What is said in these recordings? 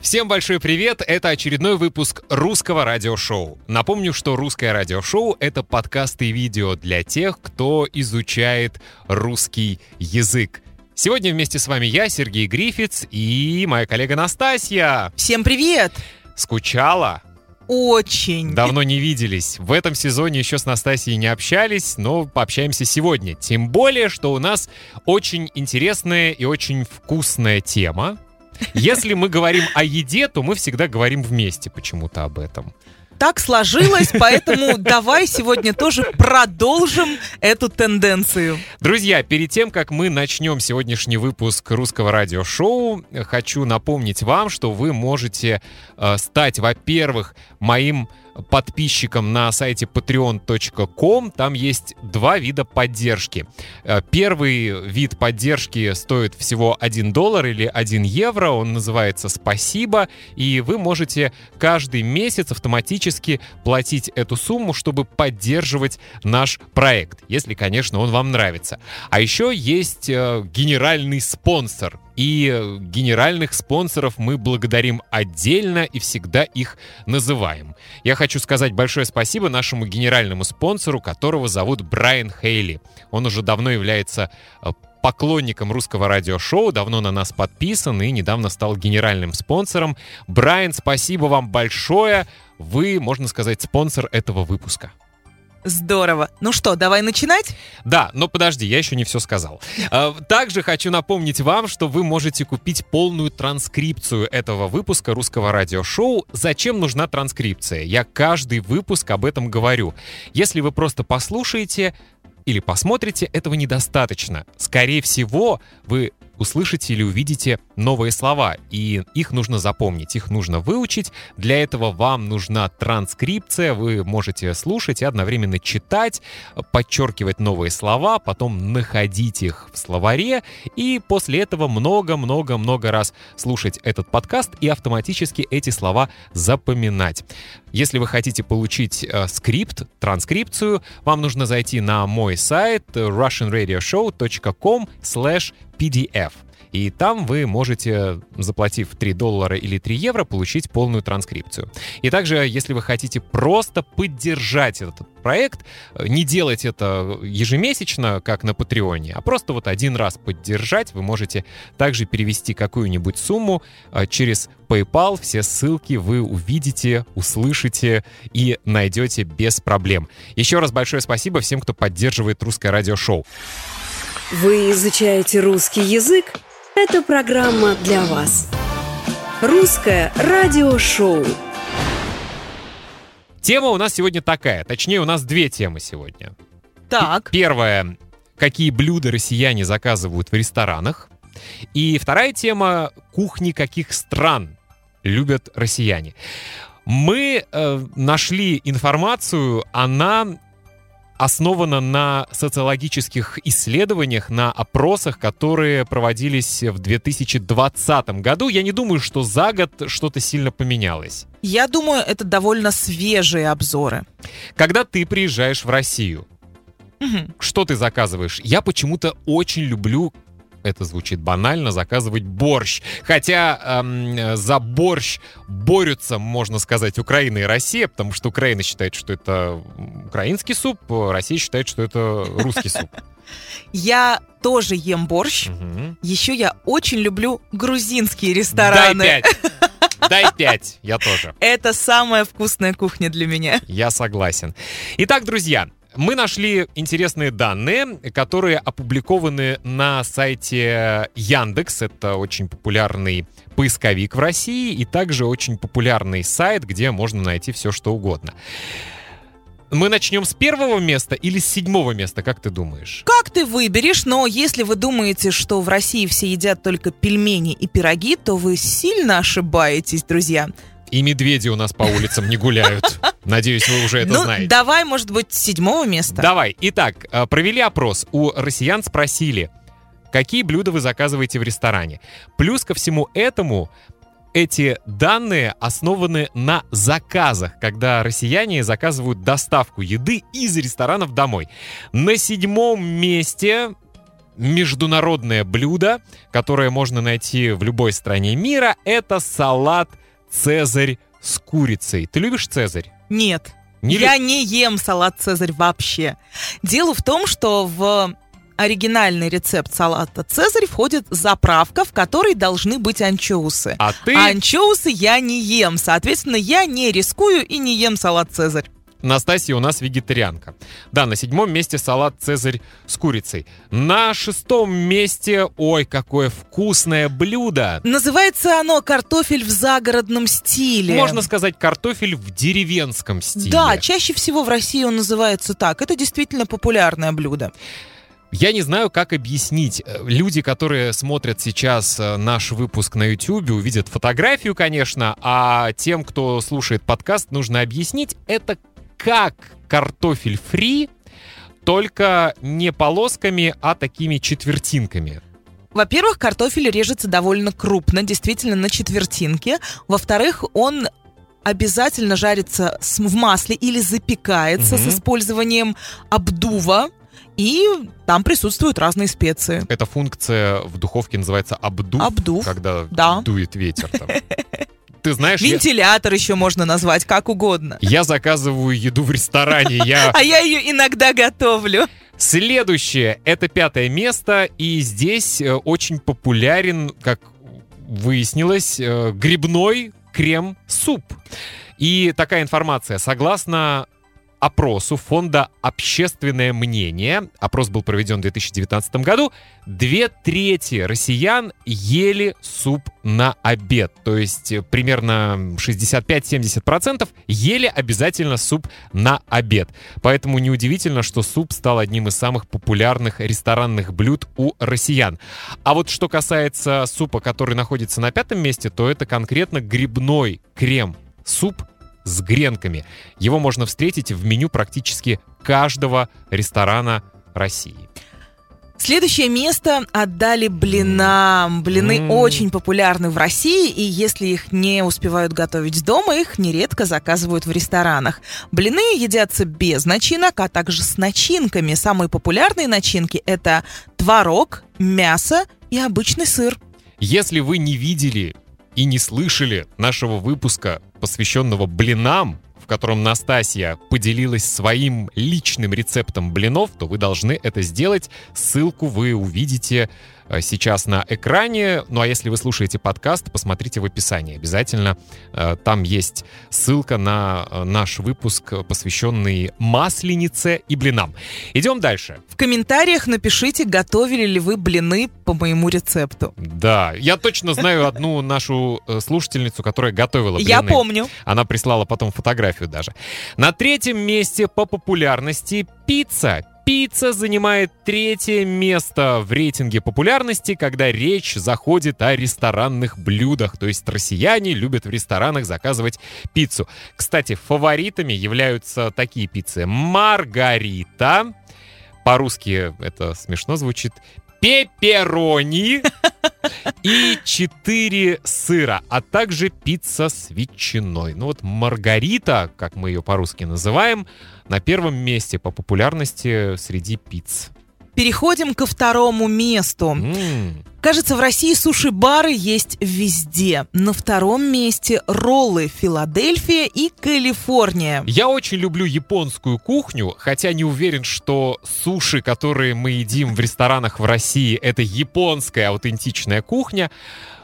Всем большой привет! Это очередной выпуск русского радиошоу. Напомню, что русское радиошоу — это подкасты и видео для тех, кто изучает русский язык. Сегодня вместе с вами я, Сергей Грифиц, и моя коллега Настасья. Всем привет! Скучала? Очень. Давно не виделись. В этом сезоне еще с Настасьей не общались, но пообщаемся сегодня. Тем более, что у нас очень интересная и очень вкусная тема. Если мы говорим о еде, то мы всегда говорим вместе почему-то об этом. Так сложилось, поэтому давай сегодня тоже продолжим эту тенденцию. Друзья, перед тем, как мы начнем сегодняшний выпуск русского радиошоу, хочу напомнить вам, что вы можете э, стать, во-первых, моим подписчикам на сайте patreon.com. Там есть два вида поддержки. Э, первый вид поддержки стоит всего 1 доллар или 1 евро. Он называется «Спасибо». И вы можете каждый месяц автоматически платить эту сумму, чтобы поддерживать наш проект, если, конечно, он вам нравится. А еще есть э, генеральный спонсор и генеральных спонсоров мы благодарим отдельно и всегда их называем. Я хочу сказать большое спасибо нашему генеральному спонсору, которого зовут Брайан Хейли. Он уже давно является э, поклонником русского радиошоу, давно на нас подписан и недавно стал генеральным спонсором. Брайан, спасибо вам большое. Вы, можно сказать, спонсор этого выпуска. Здорово. Ну что, давай начинать? Да, но подожди, я еще не все сказал. А, также хочу напомнить вам, что вы можете купить полную транскрипцию этого выпуска русского радиошоу. Зачем нужна транскрипция? Я каждый выпуск об этом говорю. Если вы просто послушаете, или посмотрите, этого недостаточно. Скорее всего, вы услышите или увидите новые слова, и их нужно запомнить, их нужно выучить. Для этого вам нужна транскрипция, вы можете слушать и одновременно читать, подчеркивать новые слова, потом находить их в словаре, и после этого много-много-много раз слушать этот подкаст и автоматически эти слова запоминать. Если вы хотите получить э, скрипт, транскрипцию, вам нужно зайти на мой сайт russianradioshow.com slash pdf. И там вы можете, заплатив 3 доллара или 3 евро, получить полную транскрипцию. И также, если вы хотите просто поддержать этот проект, не делать это ежемесячно, как на Патреоне, а просто вот один раз поддержать, вы можете также перевести какую-нибудь сумму а, через PayPal. Все ссылки вы увидите, услышите и найдете без проблем. Еще раз большое спасибо всем, кто поддерживает русское радиошоу. Вы изучаете русский язык? Эта программа для вас. Русское радиошоу. Тема у нас сегодня такая, точнее у нас две темы сегодня. Так. Первая, какие блюда россияне заказывают в ресторанах. И вторая тема, кухни каких стран любят россияне. Мы э, нашли информацию, она основана на социологических исследованиях, на опросах, которые проводились в 2020 году. Я не думаю, что за год что-то сильно поменялось. Я думаю, это довольно свежие обзоры. Когда ты приезжаешь в Россию, Мгм. что ты заказываешь? Я почему-то очень люблю это звучит банально, заказывать борщ. Хотя эм, за борщ борются, можно сказать, Украина и Россия, потому что Украина считает, что это украинский суп, Россия считает, что это русский суп. Я тоже ем борщ. Еще я очень люблю грузинские Дай рестораны. пять. Дай пять. Я тоже. Это самая вкусная кухня для меня. Я согласен. Итак, друзья, мы нашли интересные данные, которые опубликованы на сайте Яндекс. Это очень популярный поисковик в России и также очень популярный сайт, где можно найти все, что угодно. Мы начнем с первого места или с седьмого места, как ты думаешь? Как ты выберешь, но если вы думаете, что в России все едят только пельмени и пироги, то вы сильно ошибаетесь, друзья. И медведи у нас по улицам не гуляют. Надеюсь, вы уже это ну, знаете. давай, может быть, седьмого места. Давай. Итак, э, провели опрос. У россиян спросили, какие блюда вы заказываете в ресторане. Плюс ко всему этому, эти данные основаны на заказах, когда россияне заказывают доставку еды из ресторанов домой. На седьмом месте международное блюдо, которое можно найти в любой стране мира. Это салат «Цезарь» с курицей. Ты любишь «Цезарь»? Нет. Не Я не ем салат «Цезарь» вообще. Дело в том, что в оригинальный рецепт салата «Цезарь» входит заправка, в которой должны быть анчоусы. А ты, А анчоусы я не ем. Соответственно, я не рискую и не ем салат «Цезарь». Настасья, у нас вегетарианка. Да, на седьмом месте салат «Цезарь» с курицей. На шестом месте, ой, какое вкусное блюдо. Называется оно «Картофель в загородном стиле». Можно сказать, картофель в деревенском стиле. Да, чаще всего в России он называется так. Это действительно популярное блюдо. Я не знаю, как объяснить. Э, Люди, которые смотрят сейчас э, наш выпуск на YouTube, увидят фотографию, конечно, а тем, кто слушает подкаст, нужно объяснить, это как картофель фри, только не полосками, а такими четвертинками. Во-первых, картофель режется довольно крупно, действительно на четвертинке. Во-вторых, он обязательно жарится в масле или запекается Мгм. с использованием обдува. И там присутствуют разные специи. Эта функция в духовке называется обдув, Обдув, когда да. дует ветер. там. Ты знаешь, я, Вентилятор еще можно назвать, как угодно. я заказываю еду в ресторане, я А я ее иногда готовлю. Следующее — это пятое место, и здесь э, очень популярен, как выяснилось, э, грибной крем-суп. И такая информация. Согласно опросу фонда «Общественное мнение», опрос был проведен в 2019 году, две трети россиян ели суп на обед. То есть э, примерно 65-70% ели обязательно суп на обед. Поэтому неудивительно, что суп стал одним из самых популярных ресторанных блюд у россиян. А вот что касается супа, который находится на пятом месте, то это конкретно грибной крем-суп с гренками. Его можно встретить в меню практически каждого ресторана России. Следующее место отдали блинам. Блины М. очень популярны в России, и если их не успевают готовить дома, их нередко заказывают в ресторанах. Блины едятся без начинок, а также с начинками. Самые популярные начинки — это творог, мясо и обычный сыр. Если вы не видели и не слышали нашего выпуска, посвященного блинам, в котором Настасья поделилась своим личным рецептом блинов, то вы должны это сделать. Ссылку вы увидите сейчас на экране. Ну а если вы слушаете подкаст, посмотрите в описании. Обязательно э, там есть ссылка на э, наш выпуск, э, посвященный масленице и блинам. Идем дальше. В комментариях напишите, готовили ли вы блины по моему рецепту. Да, я точно знаю одну нашу э, слушательницу, которая готовила блины. Я помню. Она прислала потом фотографию даже. На третьем месте по популярности пицца. Пицца занимает третье место в рейтинге популярности, когда речь заходит о ресторанных блюдах. То есть россияне любят в ресторанах заказывать пиццу. Кстати, фаворитами являются такие пиццы. Маргарита. По-русски это смешно звучит. Пепперони и 4 сыра, а также пицца с ветчиной. Ну вот Маргарита, как мы ее по-русски называем, на первом месте по популярности среди пиц. Переходим ко второму месту. М, Кажется, в России суши-бары есть везде. На втором месте роллы Филадельфия и Калифорния. Я очень люблю японскую кухню, хотя не уверен, что суши, которые мы едим в ресторанах в России, это японская аутентичная кухня.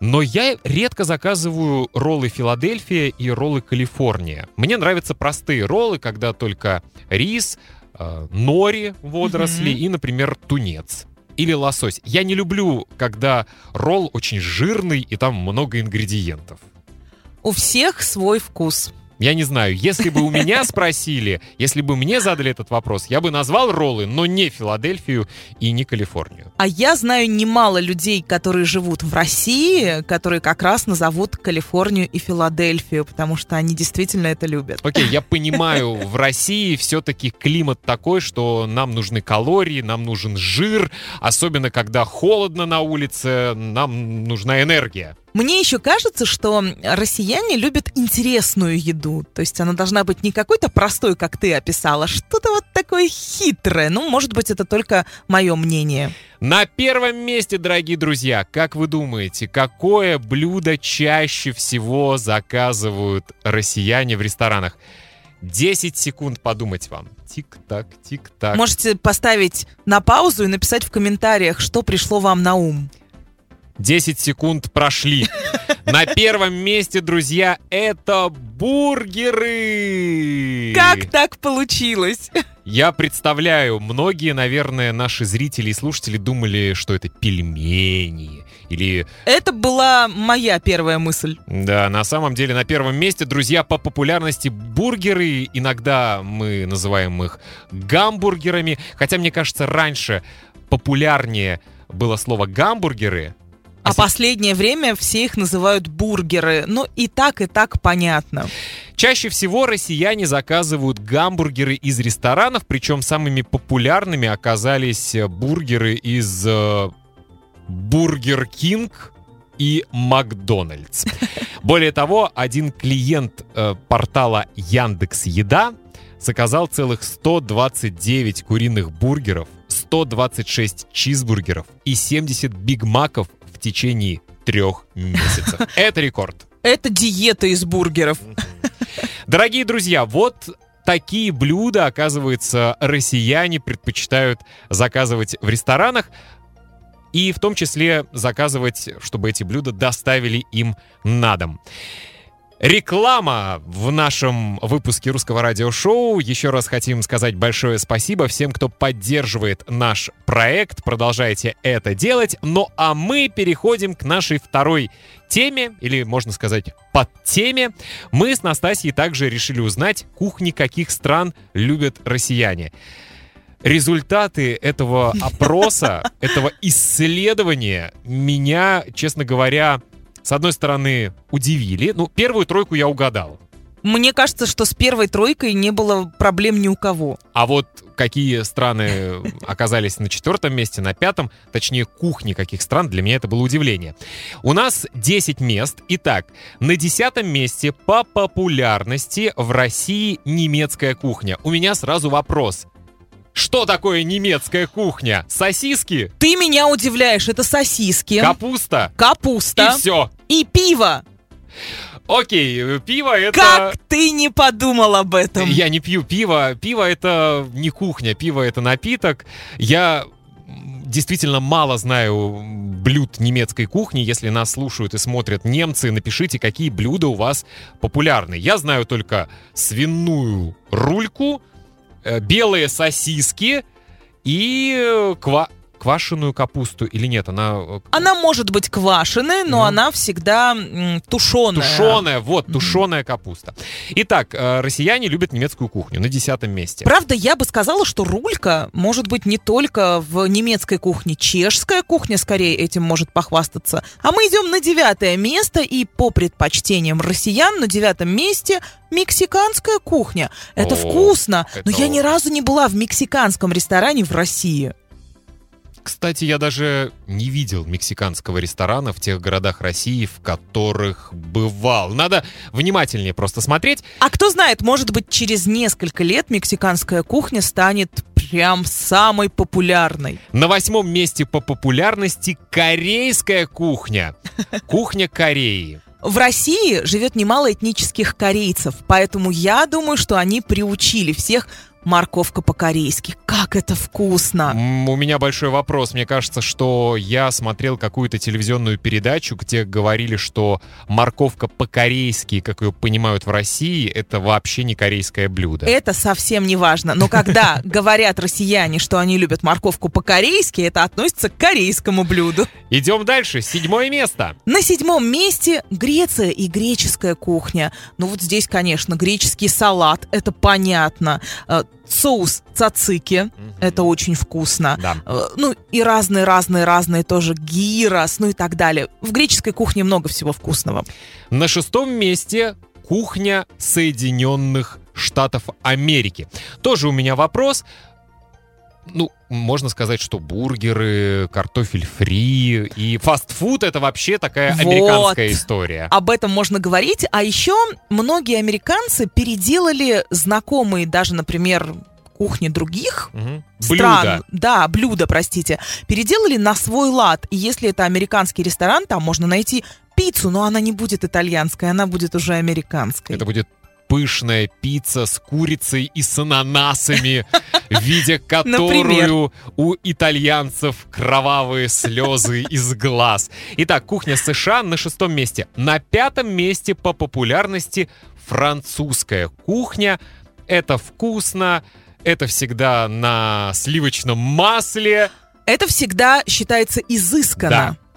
Но я редко заказываю роллы Филадельфия и роллы Калифорния. Мне нравятся простые роллы, когда только рис, э, нори, водоросли Мгм. и, например, тунец. Или лосось. Я не люблю, когда ролл очень жирный и там много ингредиентов. У всех свой вкус. Я не знаю, если бы у меня спросили, если бы мне задали этот вопрос, я бы назвал роллы, но не Филадельфию и не Калифорнию. А я знаю немало людей, которые живут в России, которые как раз назовут Калифорнию и Филадельфию, потому что они действительно это любят. Окей, я понимаю, в России все-таки климат такой, что нам нужны калории, нам нужен жир, особенно когда холодно на улице, нам нужна энергия. Мне еще кажется, что россияне любят интересную еду. То есть она должна быть не какой-то простой, как ты описала, а что-то вот такое хитрое. Ну, может быть, это только мое мнение. На первом месте, дорогие друзья, как вы думаете, какое блюдо чаще всего заказывают россияне в ресторанах? 10 секунд подумать вам. Тик-так, тик-так. Можете поставить на паузу и написать в комментариях, что пришло вам на ум. 10 секунд прошли. На первом месте, друзья, это бургеры. Как так получилось? Я представляю, многие, наверное, наши зрители и слушатели думали, что это пельмени или... Это была моя первая мысль. Да, на самом деле на первом месте, друзья, по популярности бургеры. Иногда мы называем их гамбургерами. Хотя, мне кажется, раньше популярнее было слово гамбургеры, а последнее время все их называют бургеры. Ну и так, и так понятно. Чаще всего россияне заказывают гамбургеры из ресторанов, причем самыми популярными оказались э, бургеры из э, Бургер Кинг и Макдональдс. Более того, один клиент э, портала Яндекс Еда заказал целых 129 куриных бургеров, 126 чизбургеров и 70 бигмаков в течение трех месяцев. Это рекорд. Это диета из бургеров. Дорогие друзья, вот такие блюда, оказывается, россияне предпочитают заказывать в ресторанах и в том числе заказывать, чтобы эти блюда доставили им на дом. Реклама в нашем выпуске русского радиошоу. Еще раз хотим сказать большое спасибо всем, кто поддерживает наш проект. Продолжайте это делать. Ну а мы переходим к нашей второй теме, или можно сказать под теме. Мы с Настасьей также решили узнать, кухни каких стран любят россияне. Результаты этого опроса, этого исследования меня, честно говоря, с одной стороны, удивили. Ну, первую тройку я угадал. Мне кажется, что с первой тройкой не было проблем ни у кого. А вот какие страны оказались на четвертом месте, на пятом, точнее, кухни каких стран, для меня это было удивление. У нас 10 мест. Итак, на десятом месте по популярности в России немецкая кухня. У меня сразу вопрос. Что такое немецкая кухня? Сосиски? Ты меня удивляешь, это сосиски. Капуста? Капуста. И все. И пиво. Окей, пиво это... Как ты не подумал об этом? Я не пью пиво. Пиво это не кухня, пиво это напиток. Я действительно мало знаю блюд немецкой кухни. Если нас слушают и смотрят немцы, напишите, какие блюда у вас популярны. Я знаю только свиную рульку, белые сосиски и э, ква квашеную капусту или нет? Она... Э, она может быть квашеной, но mm. она всегда м, тушеная. Тушеная, вот, тушеная mm. капуста. Итак, э, россияне любят немецкую кухню на десятом месте. Правда, я бы сказала, что рулька может быть не только в немецкой кухне. Чешская кухня скорее этим может похвастаться. А мы идем на девятое место, и по предпочтениям россиян на девятом месте мексиканская кухня. Это О, вкусно, это... но я ни разу не была в мексиканском ресторане в России. Кстати, я даже не видел мексиканского ресторана в тех городах России, в которых бывал. Надо внимательнее просто смотреть. А кто знает, может быть, через несколько лет мексиканская кухня станет прям самой популярной. На восьмом месте по популярности корейская кухня. Кухня Кореи. В России живет немало этнических корейцев, поэтому я думаю, что они приучили всех морковка по-корейски. Как это вкусно! У меня большой вопрос. Мне кажется, что я смотрел какую-то телевизионную передачу, где говорили, что морковка по-корейски, как ее понимают в России, это вообще не корейское блюдо. Это совсем не важно. Но когда говорят россияне, что они любят морковку по-корейски, это относится к корейскому блюду. Идем дальше. Седьмое место. На седьмом месте Греция и греческая кухня. Ну вот здесь, конечно, греческий салат, это понятно э, соус цацики, угу. это очень вкусно. Да. Э, ну и разные-разные-разные тоже гирос, ну и так далее. В греческой кухне много всего вкусного. На шестом месте кухня Соединенных Штатов Америки. Тоже у меня вопрос. Ну, можно сказать, что бургеры, картофель фри и фастфуд это вообще такая Вот. американская история. Об этом можно говорить. А еще многие американцы переделали знакомые даже, например, кухни других Мгм. стран, Блюда. да, блюда, простите, переделали на свой лад. И если это американский ресторан, там можно найти пиццу, но она не будет итальянской, она будет уже американской. Это будет пышная пицца с курицей и с ананасами, видя которую у итальянцев кровавые слезы из глаз. Итак, кухня США на шестом месте. На пятом месте по популярности французская кухня. Это вкусно, это всегда на сливочном масле. Это всегда считается изысканно. Да.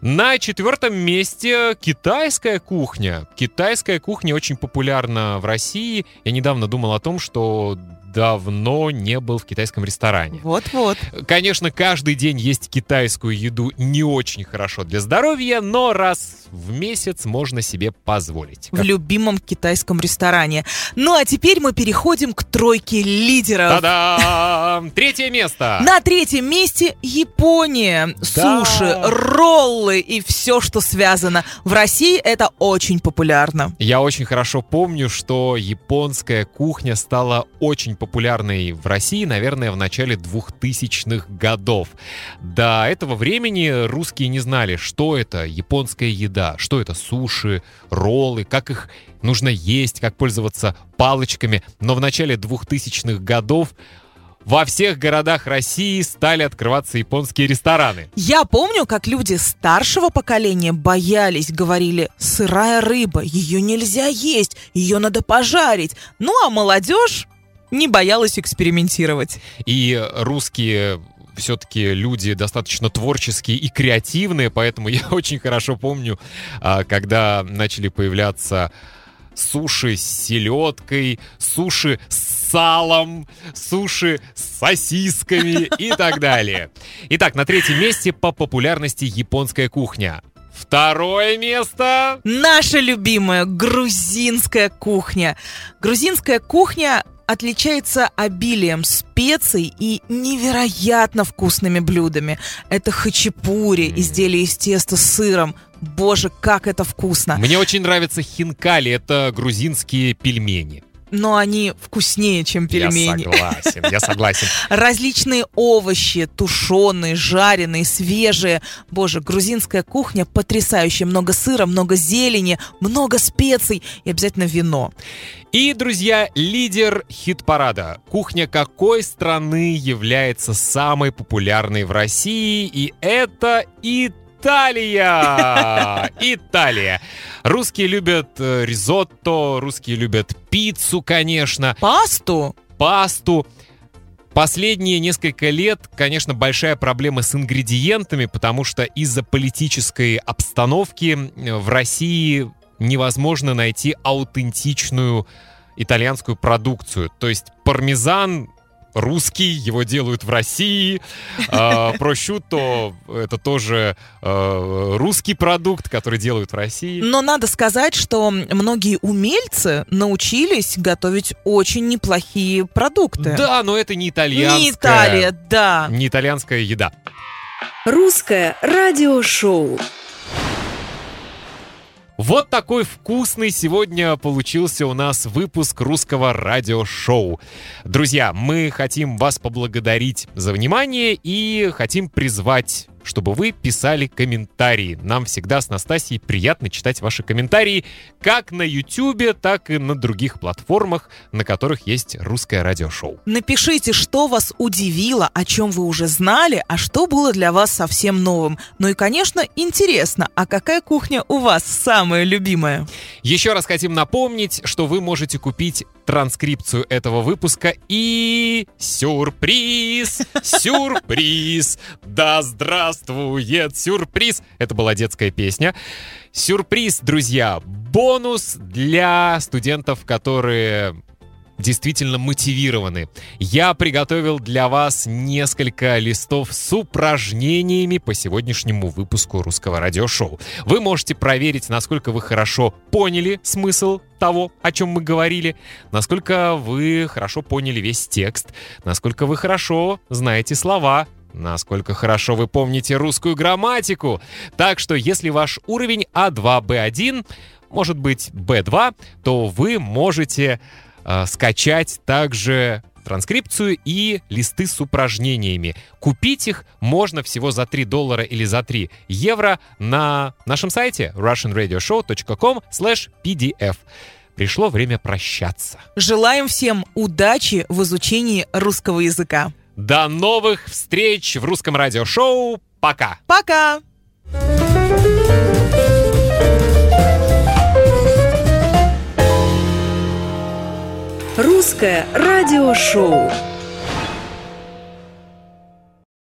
На четвертом месте китайская кухня. Китайская кухня очень популярна в России. Я недавно думал о том, что давно не был в китайском ресторане. Вот-вот. Конечно, каждый день есть китайскую еду не очень хорошо для здоровья, но раз в месяц можно себе позволить. В любимом китайском ресторане. Ну а теперь мы переходим к тройке лидеров. Та-дам! Третье место. На третьем месте Япония. Да. Суши, роллы и все, что связано. В России это очень популярно. Я очень хорошо помню, что японская кухня стала очень популярной в России, наверное, в начале 2000-х годов. До этого времени русские не знали, что это японская еда, что это суши, роллы, как их нужно есть, как пользоваться палочками. Но в начале 2000-х годов во всех городах России стали открываться японские рестораны. Я помню, как люди старшего поколения боялись, говорили, сырая рыба, ее нельзя есть, ее надо пожарить. Ну а молодежь не боялась экспериментировать. И русские все-таки люди достаточно творческие и креативные, поэтому я очень хорошо помню, а, когда начали появляться суши с селедкой, суши с салом, суши с сосисками и так далее. Итак, на третьем месте по популярности японская кухня. Второе место. Наша любимая грузинская кухня. Грузинская кухня отличается обилием специй и невероятно вкусными блюдами. Это хачапури, М. изделие из теста с сыром. Боже, как это вкусно! Мне очень нравятся хинкали, это грузинские пельмени. Но они вкуснее, чем пельмени. Я согласен, я согласен. Различные овощи, тушеные, жареные, свежие. Боже, грузинская кухня потрясающая. Много сыра, много зелени, много специй и обязательно вино. И, друзья, лидер хит-парада. Кухня какой страны является самой популярной в России? И это Италия! Италия. Русские любят э, ризотто, русские любят пиццу, конечно, Пасту? пасту. Последние несколько лет, конечно, большая проблема с ингредиентами, потому что из-за политической обстановки в России невозможно найти аутентичную итальянскую продукцию. То есть пармезан русский, его делают в России. А, Прошутто это тоже э, русский продукт, который делают в России. Но надо сказать, что многие умельцы научились готовить очень неплохие продукты. Да, но это не итальянская. Не Италия, да. Не итальянская еда. Русское радиошоу. Вот такой вкусный сегодня получился у нас выпуск русского радиошоу. Друзья, мы хотим вас поблагодарить за внимание и хотим призвать чтобы вы писали комментарии. Нам всегда с Настасьей приятно читать ваши комментарии как на YouTube, так и на других платформах, на которых есть русское радиошоу. Напишите, что вас удивило, о чем вы уже знали, а что было для вас совсем новым. Ну и, конечно, интересно, а какая кухня у вас самая любимая? Еще раз хотим напомнить, что вы можете купить транскрипцию этого выпуска и сюрприз, сюрприз, да здравствует сюрприз. Это была детская песня. Сюрприз, друзья, бонус для студентов, которые действительно мотивированы. Я приготовил для вас несколько листов с упражнениями по сегодняшнему выпуску русского радиошоу. Вы можете проверить, насколько вы хорошо поняли смысл того, о чем мы говорили, насколько вы хорошо поняли весь текст, насколько вы хорошо знаете слова, насколько хорошо вы помните русскую грамматику. Так что если ваш уровень А2, Б1, может быть Б2, то вы можете э, скачать также транскрипцию и листы с упражнениями. Купить их можно всего за 3 доллара или за 3 евро на нашем сайте russianradioshow.com pdf. Пришло время прощаться. Желаем всем удачи в изучении русского языка. До новых встреч в русском радиошоу. Пока! Пока! Русское радиошоу.